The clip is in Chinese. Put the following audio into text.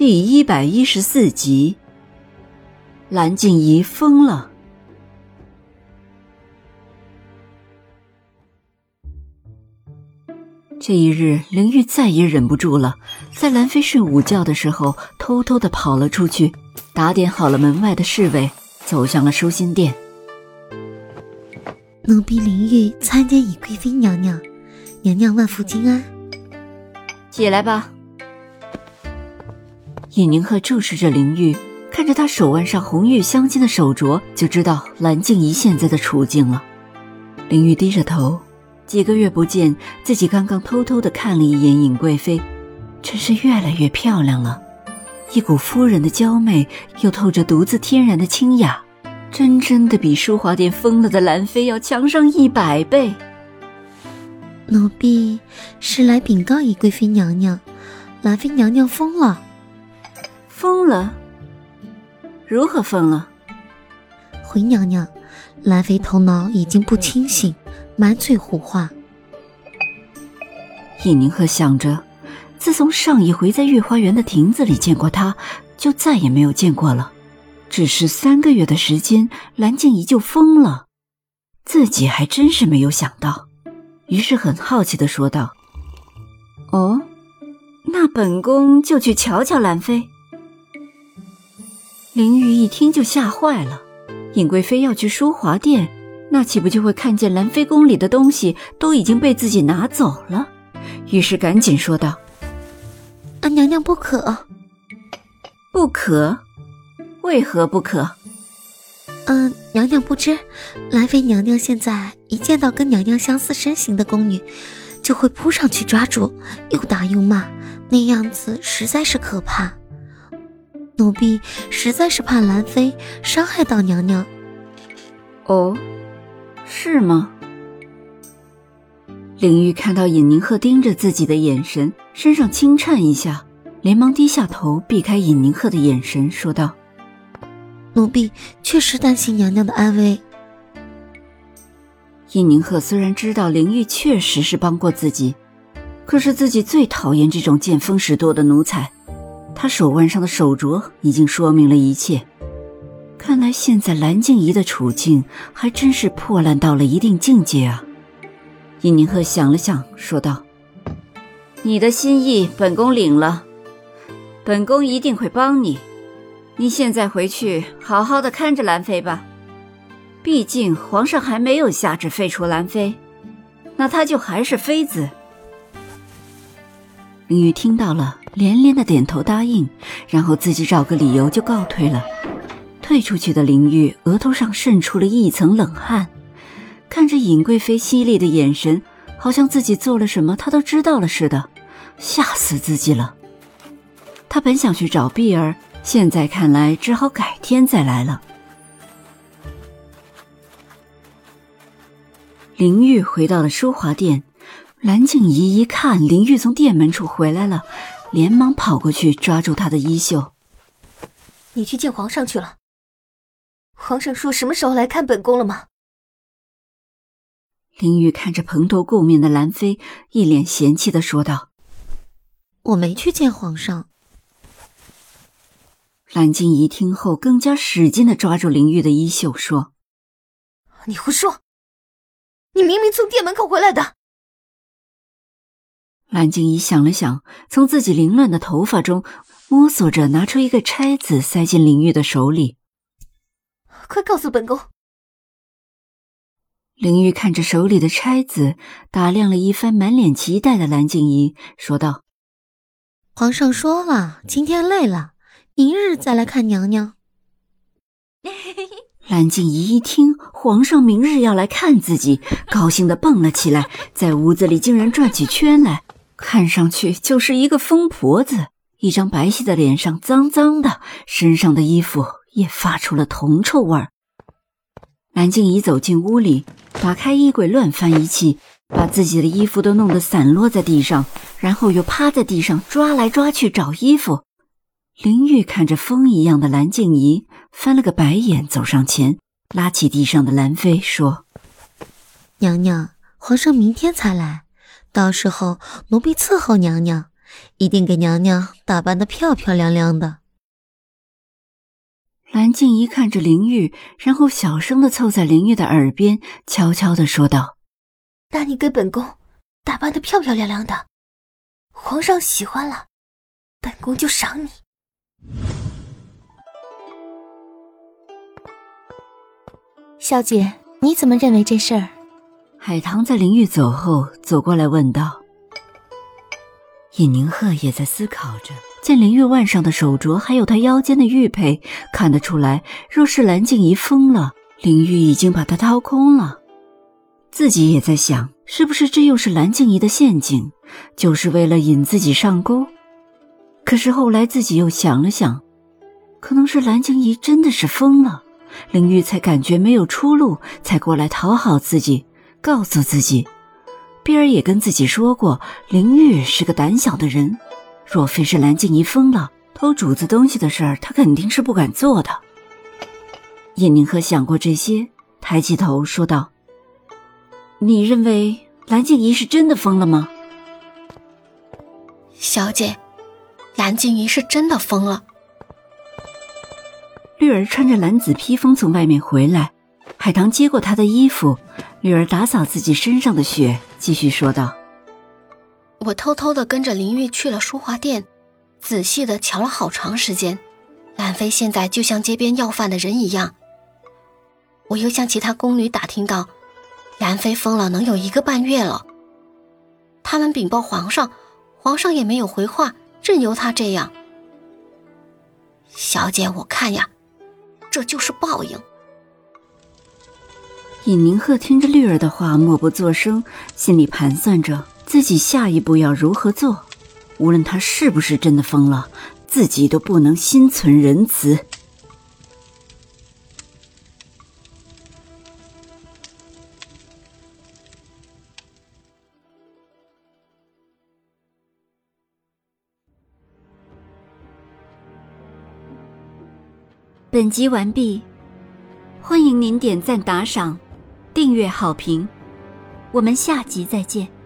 第一百一十四集，蓝静怡疯了。这一日，灵玉再也忍不住了，在兰妃睡午觉的时候，偷偷的跑了出去，打点好了门外的侍卫，走向了舒心殿。奴婢林玉参见尹贵妃娘娘，娘娘万福金安。起来吧。尹宁鹤注视着林玉，看着她手腕上红玉镶金的手镯，就知道蓝静怡现在的处境了。林玉低着头，几个月不见，自己刚刚偷偷的看了一眼尹贵妃，真是越来越漂亮了，一股夫人的娇媚，又透着独自天然的清雅，真真的比淑华殿疯了的兰妃要强上一百倍。奴婢是来禀告尹贵妃娘娘，兰妃娘娘疯了。疯了？如何疯了？回娘娘，兰妃头脑已经不清醒，满嘴胡话。尹宁鹤想着，自从上一回在御花园的亭子里见过她，就再也没有见过了。只是三个月的时间，蓝静怡就疯了，自己还真是没有想到。于是很好奇的说道：“哦，那本宫就去瞧瞧兰妃。”林玉一听就吓坏了，尹贵妃要去淑华殿，那岂不就会看见兰妃宫里的东西都已经被自己拿走了？于是赶紧说道：“啊，娘娘不可，不可，为何不可？”嗯，娘娘不知，兰妃娘娘现在一见到跟娘娘相似身形的宫女，就会扑上去抓住，又打又骂，那样子实在是可怕。奴婢实在是怕兰妃伤害到娘娘。哦，是吗？灵玉看到尹宁鹤盯着自己的眼神，身上轻颤一下，连忙低下头避开尹宁鹤的眼神，说道：“奴婢确实担心娘娘的安危。”尹宁鹤虽然知道灵玉确实是帮过自己，可是自己最讨厌这种见风使舵的奴才。他手腕上的手镯已经说明了一切，看来现在蓝静怡的处境还真是破烂到了一定境界啊！尹宁鹤想了想，说道：“你的心意，本宫领了，本宫一定会帮你。你现在回去好好的看着兰妃吧，毕竟皇上还没有下旨废除兰妃，那她就还是妃子。”林玉听到了，连连的点头答应，然后自己找个理由就告退了。退出去的林玉额头上渗出了一层冷汗，看着尹贵妃犀利的眼神，好像自己做了什么她都知道了似的，吓死自己了。他本想去找碧儿，现在看来只好改天再来了。林玉回到了淑华殿。蓝静怡一看林玉从殿门处回来了，连忙跑过去抓住他的衣袖：“你去见皇上去了？皇上说什么时候来看本宫了吗？”林玉看着蓬头垢面的兰妃，一脸嫌弃的说道：“我没去见皇上。”蓝静怡听后更加使劲的抓住林玉的衣袖，说：“你胡说！你明明从殿门口回来的。”蓝静怡想了想，从自己凌乱的头发中摸索着拿出一个钗子，塞进林玉的手里。快告诉本宫！林玉看着手里的钗子，打量了一番，满脸期待的蓝静怡说道：“皇上说了，今天累了，明日再来看娘娘。”蓝静怡一听皇上明日要来看自己，高兴的蹦了起来，在屋子里竟然转起圈来。看上去就是一个疯婆子，一张白皙的脸上脏脏的，身上的衣服也发出了铜臭味儿。蓝静怡走进屋里，打开衣柜，乱翻一气，把自己的衣服都弄得散落在地上，然后又趴在地上抓来抓去找衣服。林玉看着风一样的蓝静怡，翻了个白眼，走上前，拉起地上的兰妃，说：“娘娘，皇上明天才来，到时候奴婢伺候娘娘，一定给娘娘打扮的漂漂亮亮的。”蓝静怡看着林玉，然后小声的凑在林玉的耳边，悄悄的说道：“那你给本宫打扮的漂漂亮亮的，皇上喜欢了，本宫就赏你。”小姐，你怎么认为这事儿？海棠在林玉走后走过来问道。尹宁鹤也在思考着。见林玉腕上的手镯，还有她腰间的玉佩，看得出来，若是蓝静怡疯了，林玉已经把她掏空了。自己也在想，是不是这又是蓝静怡的陷阱，就是为了引自己上钩？可是后来自己又想了想，可能是蓝静怡真的是疯了，林玉才感觉没有出路，才过来讨好自己，告诉自己。碧儿也跟自己说过，林玉是个胆小的人。若非是蓝静怡疯了，偷主子东西的事儿，她肯定是不敢做的。叶宁和想过这些，抬起头说道：“你认为蓝静怡是真的疯了吗？”小姐，蓝静怡是真的疯了。绿儿穿着蓝紫披风从外面回来，海棠接过她的衣服，女儿打扫自己身上的血，继续说道。我偷偷的跟着林玉去了书画店，仔细的瞧了好长时间。兰妃现在就像街边要饭的人一样。我又向其他宫女打听到，兰妃疯了能有一个半月了。他们禀报皇上，皇上也没有回话，任由她这样。小姐，我看呀，这就是报应。尹宁鹤听着绿儿的话，默不作声，心里盘算着。自己下一步要如何做？无论他是不是真的疯了，自己都不能心存仁慈。本集完毕，欢迎您点赞、打赏、订阅、好评，我们下集再见。